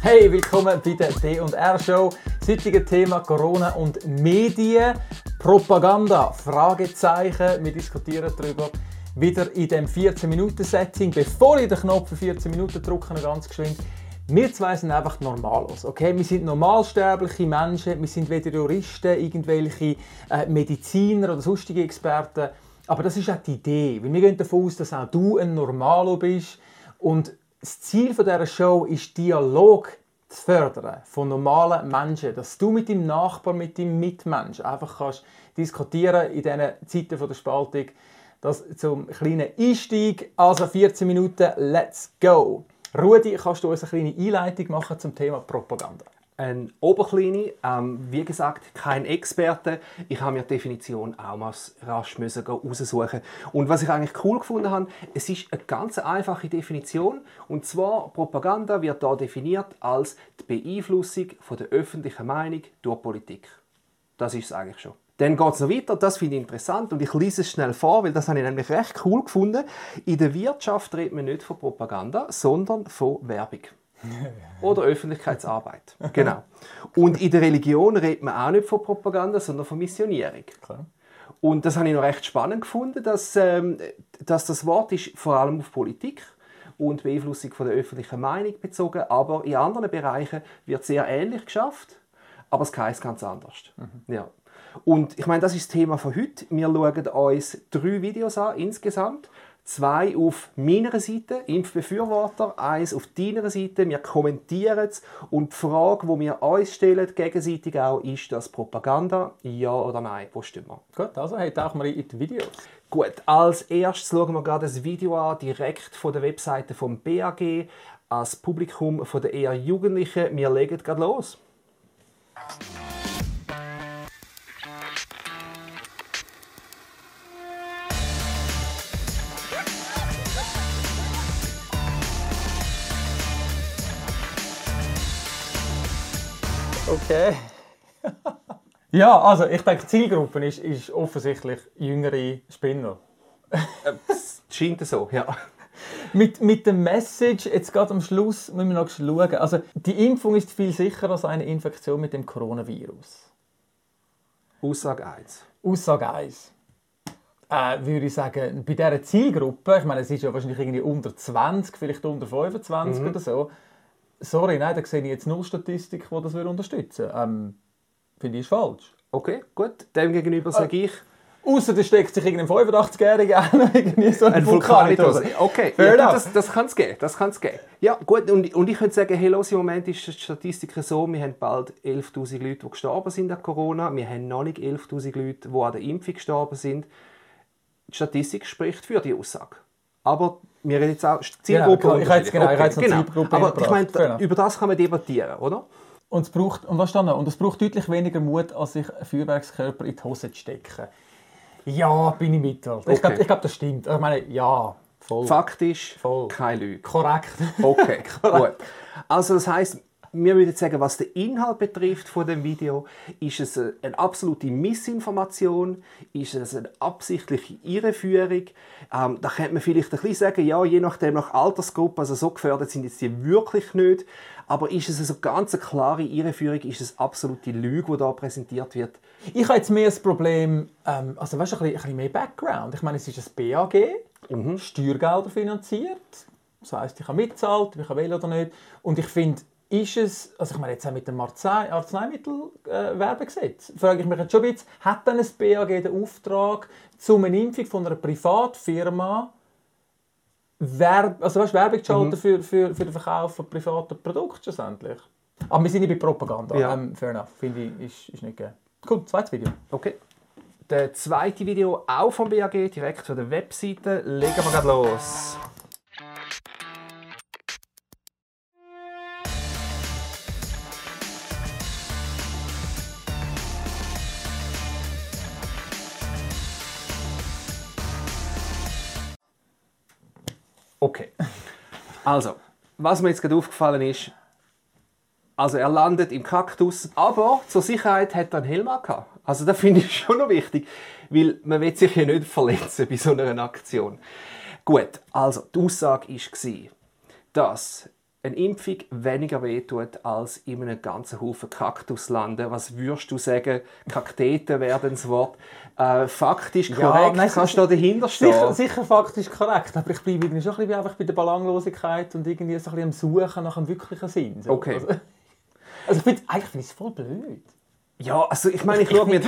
Hey, willkommen bei der D&R Show. Das heutige Thema Corona und Medien, Propaganda, Fragezeichen. Wir diskutieren darüber wieder in dem 14-Minuten-Setting. Bevor ich den Knopf für 14 Minuten drücke, ganz geschwind. Wir zwei sind einfach normalos, okay? Wir sind normalsterbliche Menschen, wir sind weder Juristen, irgendwelche äh, Mediziner oder sonstige Experten. Aber das ist auch die Idee, weil wir gehen davon aus, dass auch du ein Normalo bist und das Ziel dieser Show ist, Dialog zu fördern von normalen Menschen. Dass du mit deinem Nachbar, mit deinem Mitmensch einfach kannst diskutieren in diesen Zeiten der Spaltung. Das zum kleinen Einstieg. Also 14 Minuten, let's go! Rudi, kannst du uns eine kleine Einleitung machen zum Thema Propaganda? Ein Oberkleine, ähm, wie gesagt, kein Experte. Ich habe mir die Definition auch mal rasch müssen raussuchen. Und was ich eigentlich cool gefunden habe, es ist eine ganz einfache Definition. Und zwar, Propaganda wird da definiert als die Beeinflussung von der öffentlichen Meinung durch Politik. Das ist es eigentlich schon. Dann geht es noch weiter, das finde ich interessant und ich lese es schnell vor, weil das habe ich nämlich recht cool gefunden. In der Wirtschaft redet man nicht von Propaganda, sondern von Werbung. Oder Öffentlichkeitsarbeit. Genau. Und in der Religion redet man auch nicht von Propaganda, sondern von Missionierung. Klar. Und das habe ich noch recht spannend gefunden, dass, ähm, dass das Wort ist vor allem auf Politik und Beeinflussung von der öffentlichen Meinung bezogen, aber in anderen Bereichen wird sehr ähnlich geschafft, aber es heißt ganz anders. Mhm. Ja. Und ich meine, das ist das Thema von heute. Wir schauen uns drei Videos an insgesamt zwei auf meiner Seite, Impfbefürworter, eins auf deiner Seite. Wir kommentieren es und die Frage, die wir uns stellen, gegenseitig auch, ist das Propaganda? Ja oder nein? Wo stimmen wir? Gut, also hey, tauchen wir in die Videos. Gut, als erstes schauen wir gerade das Video an, direkt von der Webseite vom BAG, als Publikum von der eher Jugendlichen. Wir legen gerade los. Okay. ja, also ich denke, die Zielgruppe ist, ist offensichtlich jüngere Spinner. Es scheint so, ja. Mit, mit der Message, jetzt gerade am Schluss müssen wir noch schauen. Also, die Impfung ist viel sicherer als eine Infektion mit dem Coronavirus. Aussage 1. Aussage 1. Äh, würde ich sagen, bei dieser Zielgruppe, ich meine, es ist ja wahrscheinlich irgendwie unter 20, vielleicht unter 25 mhm. oder so, sorry, nein, da sehe ich jetzt null Statistik, die das unterstützen würde. Ähm, Finde ich ist falsch. Okay, gut. Dem gegenüber sage äh, ich... Außer da steckt sich irgendein 85-Jähriger an, irgendwie so ein Vulkanitos. Okay, ja, das, das kann es geben. Das kann's geben. Ja, gut. Und, und ich könnte sagen, hey, los, im Moment ist die Statistik so, wir haben bald 11'000 Leute, die gestorben sind an Corona. Wir haben noch nicht 11'000 Leute, die an der Impfung gestorben sind. Die Statistik spricht für die Aussage. Aber wir reden jetzt auch Zielgruppe. Genau, ich jetzt, genau, okay, jetzt genau. Zielgruppe Aber ich meine, genau. über das kann man debattieren, oder? Und es braucht, und was dann Und es braucht deutlich weniger Mut, als sich einen Feuerwerkskörper in die Hose zu stecken. Ja, bin ich mit. Okay. Ich glaube, glaub, das stimmt. Ich meine, ja, voll. Faktisch, voll. keine Lüge. Korrekt. Okay, gut. Also das heißt, wir würden sagen, was den Inhalt betrifft von dem Video, ist es eine absolute Missinformation, ist es eine absichtliche Irreführung. Ähm, da könnte man vielleicht ein bisschen sagen, ja, je nachdem nach Altersgruppe, also so gefördert sind jetzt die wirklich nicht. Aber ist es eine ganz klare Irreführung, ist es absolute Lüge, die da präsentiert wird? Ich habe jetzt mehr das Problem, ähm, also weißt du, ein bisschen, ein bisschen mehr Background. Ich meine, es ist ein BAG, mhm. Steuergelder finanziert. Das heisst, ich habe mitzahlt, ich kann wählen oder nicht. Und ich finde, ist es, also ich meine jetzt auch mit dem Arzneimittelwerbegesetz, äh, frage ich mich jetzt schon ein bisschen, hat dann ein BAG den Auftrag, zum eine Impfung von einer Privatfirma Werb, also weißt, Werbung zu schalten mhm. für, für, für den Verkauf von privaten Produkten schlussendlich? Aber wir sind nicht bei Propaganda, ja. ähm, fair enough, finde ich, ist, ist nicht gegeben. Cool, zweites Video. Okay. Der zweite Video, auch vom BAG, direkt von der Webseite, legen wir gerade los. Also, was mir jetzt gerade aufgefallen ist, also er landet im Kaktus, aber zur Sicherheit hat er einen Helm gehabt. Also das finde ich schon noch wichtig, weil man will sich ja nicht verletzen bei so einer Aktion. Gut, also die Aussage war, dass eine Impfung weniger wehtut, als in einem ganzen Haufen Kaktus landen. Was würdest du sagen? Kakteten werden das Wort. Äh, faktisch korrekt, Ja, nein, kannst du da dahinter stehen? Sicher, sicher faktisch korrekt, aber ich bleibe irgendwie schon ein bisschen einfach bei der Belanglosigkeit und irgendwie so ein bisschen am Suchen nach einem wirklichen Sinn. So. Okay. Also, also ich finde eigentlich es voll blöd. Ja, also ich meine, ich, schaue mir,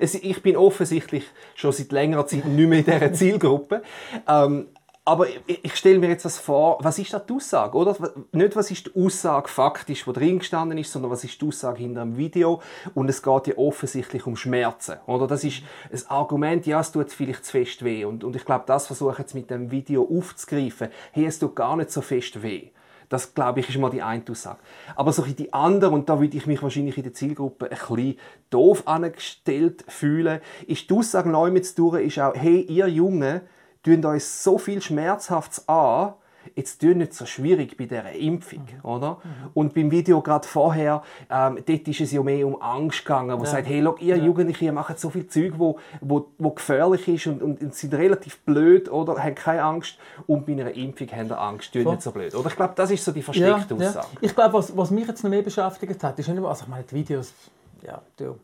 ich bin offensichtlich schon seit längerer Zeit nicht mehr in dieser Zielgruppe. Ähm, aber ich, ich stelle mir jetzt was vor, was ist da die Aussage, oder? Nicht, was ist die Aussage faktisch, die drin gestanden ist, sondern was ist die Aussage hinter dem Video. Und es geht ja offensichtlich um Schmerzen, oder? Das ist ein Argument, ja, es tut vielleicht zu fest weh. Und, und ich glaube, das versuche ich jetzt mit dem Video aufzugreifen. Hey, es tut gar nicht so fest weh. Das, glaube ich, ist mal die eine Aussage. Aber so die andere, und da würde ich mich wahrscheinlich in der Zielgruppe ein bisschen doof angestellt fühlen, ist die Aussage neu mit durch, ist auch, hey, ihr Jungen, tun euch so viel Schmerzhaftes an, jetzt tun nicht so schwierig bei dieser Impfung, oder? Und beim Video gerade vorher, ähm, dort ist es ja mehr um Angst gegangen, wo sagt, hey, schau, ihr Jugendliche ihr macht so viel Zeug, wo, wo, wo gefährlich ist und, und, und sind relativ blöd, oder? Haben keine Angst. Und bei einer Impfung haben ihr Angst, tun Voll. nicht so blöd. Oder ich glaube, das ist so die versteckte Aussage. Ich glaube, was, was mich jetzt noch mehr beschäftigt hat, ist nicht nur, also ich meine, die Videos, ja, du, äh,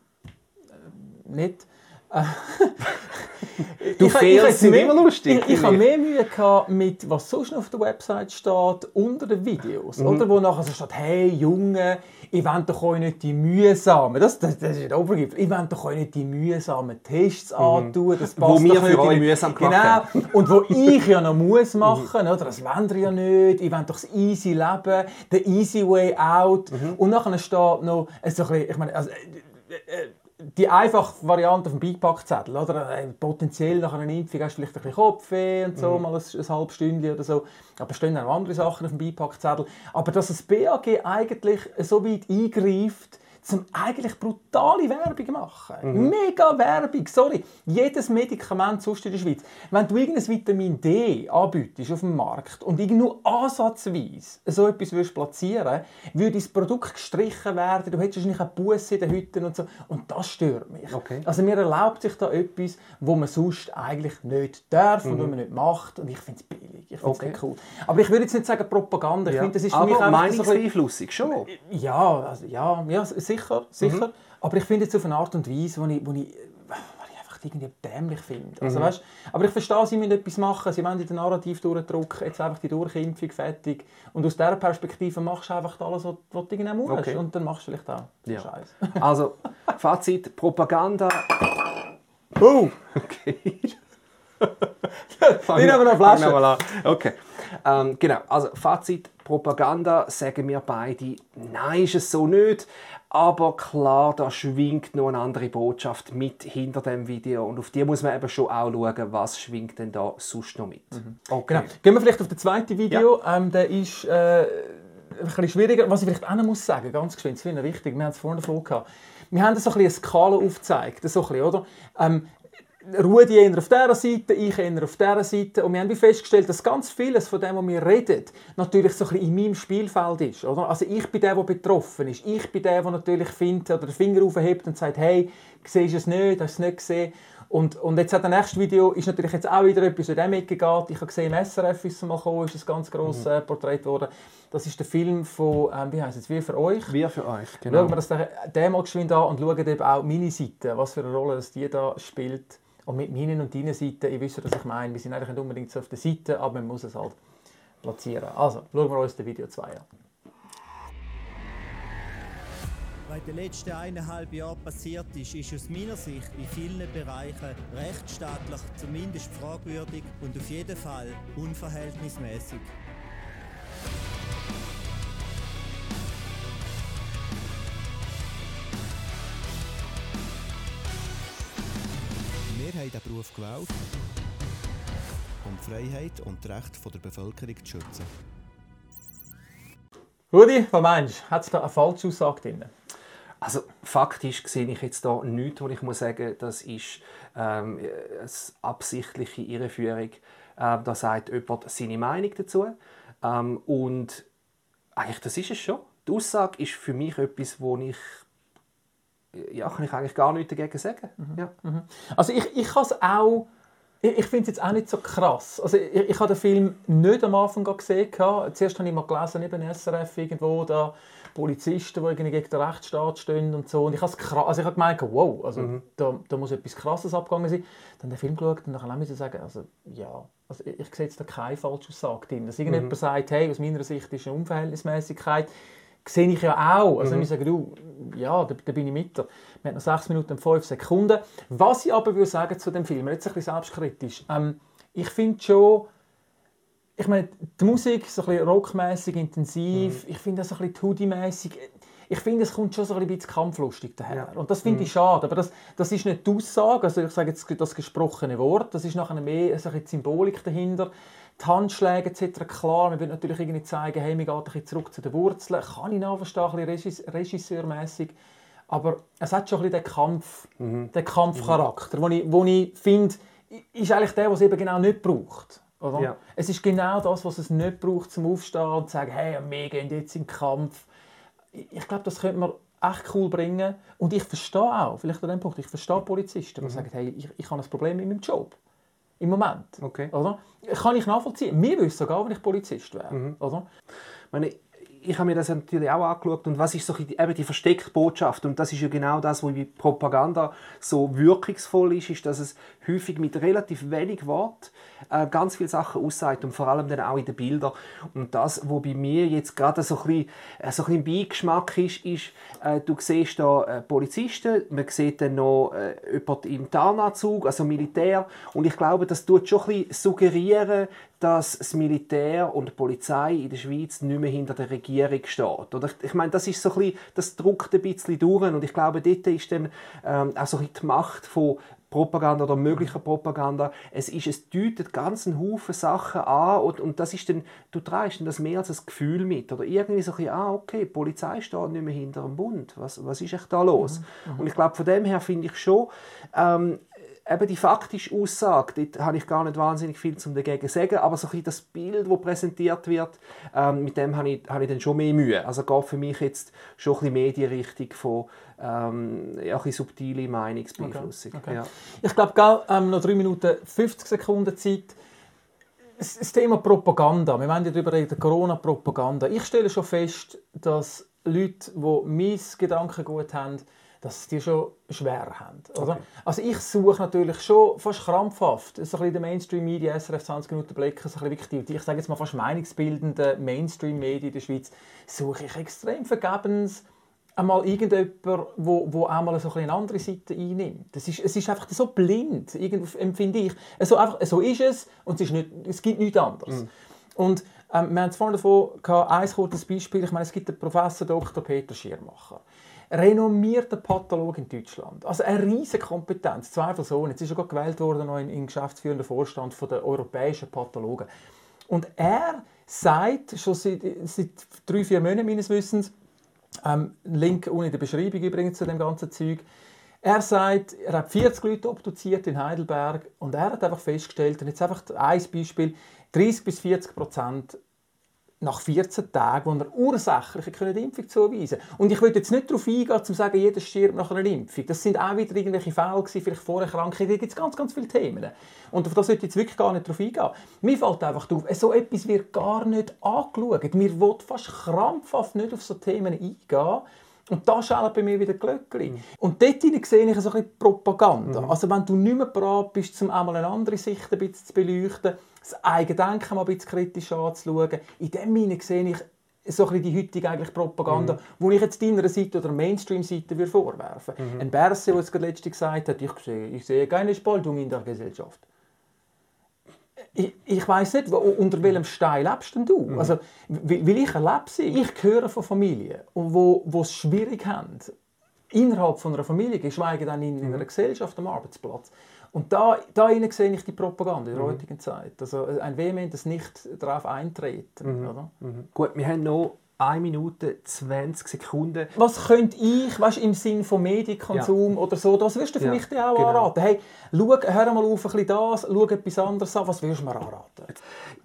nicht. Äh, Du Ich- jetzt sind mehr- immer lustig, Ich, ich habe mehr Mühe gehabt mit, was sonst noch auf der Website steht, unter den Videos. Mhm. Oder wo nachher so steht, hey Junge, ich will doch euch nicht die mühsamen, das, das, das ist der ich will doch euch nicht die mühsamen Tests antun, das Mhm. Wo passt wir für euch mühsam gemacht Genau, und wo ich ja noch muss Mhm. machen, oder? das wollt ihr ja nicht, ich will doch das easy Leben, the easy way out. Mhm. Und nachher steht noch, so bisschen, ich meine, also, äh, äh, die einfache Variante auf dem Beipackzettel, oder? Äh, Potenziell nach einer Impfung hast du vielleicht ein bisschen Kopfweh und so, mal ein, ein halbes Stündchen oder so. Aber es stehen auch andere Sachen auf dem Beipackzettel. Aber dass das BAG eigentlich so weit eingreift, zum eigentlich brutale Werbung machen. Mega Werbung, sorry. Jedes Medikament sonst in der Schweiz. Wenn du irgendein Vitamin D anbietest auf dem Markt und irgend nur ansatzweise so etwas würdest platzieren würde das Produkt gestrichen werden, du hättest wahrscheinlich eine Busse in den Hütten und so. Und das stört mich. Okay. Also mir erlaubt sich da etwas, wo man sonst eigentlich nicht darf und was man nicht macht. Und ich finde es billig. Ich finde es Okay. cool. Aber ich würde jetzt nicht sagen Propaganda. Ich Ja. finde, das ist für mich Aber einfach so ein bisschen- meinungsbeeinflussig schon. ja, also, ja, ja, sicher, sicher. Mhm. Aber ich finde es auf eine Art und Weise, wo ich, wo ich, irgendwie dämlich finde. Also, Mhm. weißt, aber ich verstehe, sie müssen etwas machen. Sie wollen den Narrativ durchdrücken, jetzt einfach die Durchimpfung fertig. Und aus dieser Perspektive machst du einfach alles, was du irgendwie musst. Okay. Und dann machst du vielleicht auch Ja. Scheiß. Also, Fazit, Propaganda. Oh! Okay. Wir haben noch Flasche. Mal an. Okay. Ähm, genau, also Fazit, Propaganda, sagen wir beide, nein, ist es so nicht. Aber klar, da schwingt noch eine andere Botschaft mit hinter dem Video. Und auf die muss man eben schon auch schauen, was schwingt denn da sonst noch mit. Okay. Genau. Gehen wir vielleicht auf das zweite Video. Ähm, der ist äh, ein bisschen schwieriger. Was ich vielleicht auch noch muss sagen, ganz geschwind, das finde ich wichtig, wir haben es vorhin davon gehabt. Wir haben so ein bisschen eine Skala aufgezeigt, so ein bisschen, oder? Ähm, Rudi eher auf dieser Seite, ich eher auf dieser Seite. Und wir haben festgestellt, dass ganz vieles von dem, was wir reden, natürlich so ein bisschen in meinem Spielfeld ist. Oder? Also ich bin der, der betroffen ist. Ich bin der, der natürlich findet oder den Finger aufhebt und sagt, hey, siehst du es nicht, hast du es nicht gesehen? Und, und jetzt hat das nächste Video ist natürlich jetzt auch wieder etwas, in dem Ecke geht. Ich habe gesehen, im SRF ist es mal gekommen, ist ein ganz grosses äh, Porträt geworden. Das ist der Film von, ähm, wie heißt es, «Wir für euch». Wir für euch, Schauen genau. wir das den, den mal geschwind an und schauen eben auch meine Seite, was für eine Rolle das die da spielt. Und mit meinen und deinen Seiten, ich wüsste, was ich meine. Wir sind eigentlich nicht unbedingt so auf der Seite, aber man muss es halt platzieren. Also, schauen wir uns das Video 2 an. Was in den letzten eineinhalb Jahren passiert ist, ist aus meiner Sicht in vielen Bereichen rechtsstaatlich zumindest fragwürdig und auf jeden Fall unverhältnismäßig. Haben diesen Beruf gewählt, um die Freiheit und die Rechte der Bevölkerung zu schützen. Rudi, was meinst du? Hat es da eine Falschaussage drin? Also faktisch sehe ich jetzt da nichts, wo ich muss sagen, das ist ähm, eine absichtliche Irreführung. Ähm, da sagt jemand seine Meinung dazu. Ähm, und eigentlich, das ist es schon. Die Aussage ist für mich etwas, wo ich ja, kann ich eigentlich gar nichts dagegen sagen. Ja. Also ich, ich kann es auch Ich, ich finde es jetzt auch nicht so krass. Also ich, ich habe den Film nicht am Anfang gesehen. Zuerst habe ich mal gelesen, eben SRF irgendwo, da Polizisten, die irgendwie gegen den Rechtsstaat stehen und so. Und ich habe, also ich habe gemeint, wow, also mhm. da, da muss etwas Krasses abgegangen sein. Dann den Film geschaut und dann musste ich sagen, also ja, also ich, ich sehe jetzt da keine Falschaussage drin. Dass irgendjemand mhm. sagt, hey, aus meiner Sicht ist eine Unverhältnismäßigkeit, sehe ich ja auch. Also mhm. ich sage, du, ja, da, da bin ich mit. Wir haben noch 6 Minuten und 5 Sekunden. Was ich aber würde sagen zu dem Film, jetzt ein bisschen selbstkritisch, ähm, ich finde schon, ich meine, die Musik ist so ein bisschen rockmäßig intensiv. Mhm. Ich finde das ein bisschen Hoodie-mäßig. Ich finde, es kommt schon so ein bisschen kampflustig daher. Ja. Und das finde mhm. ich schade. Aber das, das ist nicht die Aussage, also ich sage jetzt das gesprochene Wort, das ist nachher mehr so die Symbolik dahinter. Die Handschläge etc. Klar, man will natürlich irgendwie zeigen, hey, wir gehen ein bisschen zurück zu den Wurzeln. Kann ich nachverstehen, ein bisschen regisseurmäßig. Aber es hat schon ein bisschen den Kampf, mhm. den Kampfcharakter, mhm. wo ich, wo ich finde, ist eigentlich der, was eben genau nicht braucht. Oder? Ja. Es ist genau das, was es nicht braucht, zum Aufstehen und zu sagen, hey, wir gehen jetzt in den Kampf. Ich glaube, das könnte man echt cool bringen. Und ich verstehe auch, vielleicht an dem Punkt, ich verstehe Polizisten, die mhm. sagen, hey, ich, ich habe ein Problem mit meinem Job. Im Moment. Okay. Oder? Kann ich nachvollziehen. Mir wüsste sogar, wenn ich Polizist wäre. Mhm. Oder? meine, ich habe mir das natürlich auch angeschaut und was ist so die, eben die versteckte Botschaft und das ist ja genau das, wo Propaganda so wirkungsvoll ist, ist, dass es häufig mit relativ wenig Wort äh, ganz viele Sachen aussagt und vor allem dann auch in den Bildern. Und das, wo bei mir jetzt gerade so ein bisschen, äh, so ein bisschen Beigeschmack ist, ist, äh, du siehst da äh, Polizisten, man sieht dann noch äh, jemand im Tarnanzug, also Militär. Und ich glaube, das tut schon ein bisschen suggerieren, dass das Militär und die Polizei in der Schweiz nicht mehr hinter der Regierung steht. Oder? Ich meine, das ist so ein bisschen, das druckt ein bisschen durch. Und ich glaube, dort ist dann ähm, auch so ein die Macht von Propaganda oder möglicher Propaganda. Es ist, es deutet ganz einen Haufen Sachen an und, und das ist dann, du trägst dann das mehr als ein Gefühl mit oder irgendwie so ein bisschen, ah okay, die Polizei steht nicht mehr hinter dem Bund. Was, was ist echt da los? Mhm. Und ich glaube, von dem her finde ich schon, ähm, eben die faktische Aussage, dort habe ich gar nicht wahnsinnig viel zum dagegen sagen, aber so ein das Bild, das präsentiert wird, ähm, mit dem habe ich, habe ich dann schon mehr Mühe. Also geht für mich jetzt schon ein bisschen mehr die Richtung von ähm, ja, ein subtile Meinungsbeeinflussung. Okay. Okay. Ja. Ich glaube, ähm, noch 3 Minuten 50 Sekunden Zeit. Das Thema Propaganda, wir wollen ja darüber reden, Corona-Propaganda. Ich stelle schon fest, dass Leute, die mein Gedankengut haben, dass die schon schwer haben. Oder? Okay. Also ich suche natürlich schon fast krampfhaft, so ein bisschen der Mainstream-Media, SRF 20 Minuten Blick, so ein bisschen die, ich sage jetzt mal fast meinungsbildende Mainstream-Medien in der Schweiz, suche ich extrem vergebens einmal irgendjemand, wo, wo einmal so eine andere Seite einnimmt. Das ist, es ist einfach so blind, empfinde ich. Also einfach, so ist es und es, ist nicht, es gibt nichts anderes. Mm. Und ähm, wir haben es vorhin davon gehabt, ein kurzes Beispiel, ich meine, es gibt den Professor Dr. Peter Schirmacher renommierter Pathologe in Deutschland. Also eine riesige Kompetenz, zweifelsohne. Jetzt ist er gerade gewählt worden noch in, in geschäftsführenden Vorstand von der europäischen Pathologen. Und er sagt schon seit, seit drei, vier Monaten meines Wissens, ähm, Link unten in der Beschreibung übrigens zu dem ganzen Zeug, er sagt, er hat 40 Leute obduziert in Heidelberg und er hat einfach festgestellt, und jetzt einfach ein Beispiel, 30 bis 40 Prozent nach 14 Tagen, wo er ursächlich eine Impfung zuweisen Und ich will jetzt nicht darauf eingehen, um zu sagen, jeder stirbt nach einer Impfung. Das sind auch wieder irgendwelche Fälle gewesen, vielleicht Vorerkrankungen, da gibt es ganz, ganz viele Themen. Und auf das sollte ich jetzt wirklich gar nicht darauf eingehen. Mir fällt einfach auf, so etwas wird gar nicht angeschaut. Mir will fast krampfhaft nicht auf so Themen eingehen. Und da schallt bei mir wieder Glöckli. Mhm. Und dort sehe ich so ein bisschen Propaganda. Mhm. Also wenn du nicht mehr bereit bist, um einmal eine andere Sicht ein bisschen zu beleuchten, das Eigendenken mal ein bisschen kritisch anzuschauen. In dem Sinne sehe ich so ein die heutige eigentlich Propaganda, mhm. wo ich jetzt deiner Seite oder Mainstream-Seite vorwerfen würde. Mhm. Ein Berse, der es letztens gesagt hat, ich sehe, ich sehe keine Spaltung in der Gesellschaft. Ich, ich weiß nicht, unter welchem Stein lebst denn du? Mhm. Also, weil ich erlebe sie. Ich höre von Familien, wo, wo es schwierig haben, innerhalb von einer Familie, geschweige denn in, in einer mhm. Gesellschaft am Arbeitsplatz. Und da, da sehe ich die Propaganda in der mhm. heutigen Zeit. Also ein vehementes Nicht darauf eintreten. Mhm. Oder? Mhm. Gut, wir haben noch 1 Minute 20 Sekunden. Was könnte ich, weißt, im Sinne von Medienkonsum ja. oder so, das wirst du für ja, mich auch genau. anraten. Hey, schau, hör mal auf ein bisschen das, schau etwas anderes an, was würdest du mir anraten?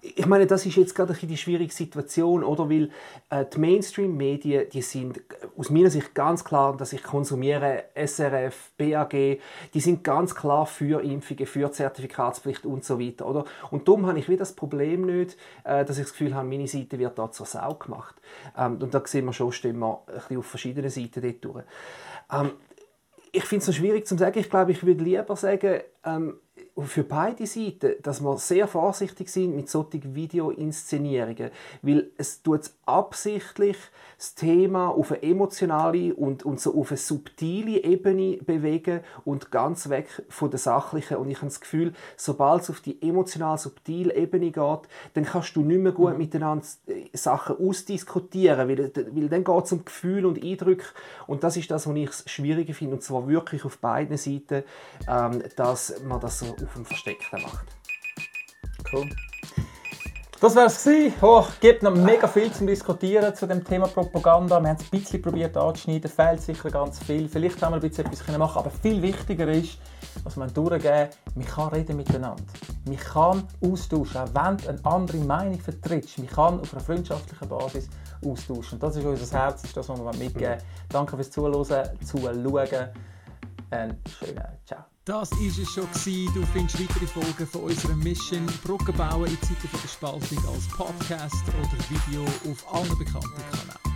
Ich meine, das ist jetzt gerade ein die schwierige Situation, oder? Weil äh, die Mainstream-Medien, die sind aus meiner Sicht ganz klar, dass ich konsumiere SRF, BAG, die sind ganz klar für Impfungen, für Zertifikatspflicht und so weiter. Oder? Und darum habe ich wieder das Problem nicht, äh, dass ich das Gefühl habe, meine Seite wird da zur Sau gemacht. Ähm, und da sehen wir schon, stimmen wir ein bisschen auf verschiedenen Seiten dort durch. Ähm, ich finde es so schwierig zu sagen. Ich glaube, ich würde lieber sagen, ähm, für beide Seiten, dass wir sehr vorsichtig sind mit solchen Videoinszenierungen, weil es tut absichtlich das Thema auf eine emotionale und, und so auf eine subtile Ebene bewegen und ganz weg von der sachlichen. Und ich habe das Gefühl, sobald es auf die emotional subtile Ebene geht, dann kannst du nicht mehr gut mhm. miteinander äh, Sachen ausdiskutieren, weil, weil dann geht es um Gefühl und Eindrücke. Und das ist das, was ich schwieriger finde, und zwar wirklich auf beiden Seiten, ähm, dass man das so auf dem Versteckten macht. Cool. Das wäre es. Oh, gibt noch mega viel zu diskutieren zu dem Thema Propaganda. Wir haben es ein bisschen probiert anzuschneiden, fehlt sicher ganz viel. Vielleicht haben wir ein bisschen etwas machen aber viel wichtiger ist, was wir durchgeben man kann reden miteinander. Man kann austauschen, auch wenn du eine andere Meinung vertrittst. Man kann auf einer freundschaftlichen Basis austauschen. Das ist unser Herz, das ist das, was wir mitgeben wollen. Danke fürs Zuhören, Zuschauen und schönen Ciao. Das war es schon. Du findest weitere Folgen von unserer Mission Brücken bauen in Zeiten der Spaltung als Podcast oder Video auf allen bekannten Kanälen.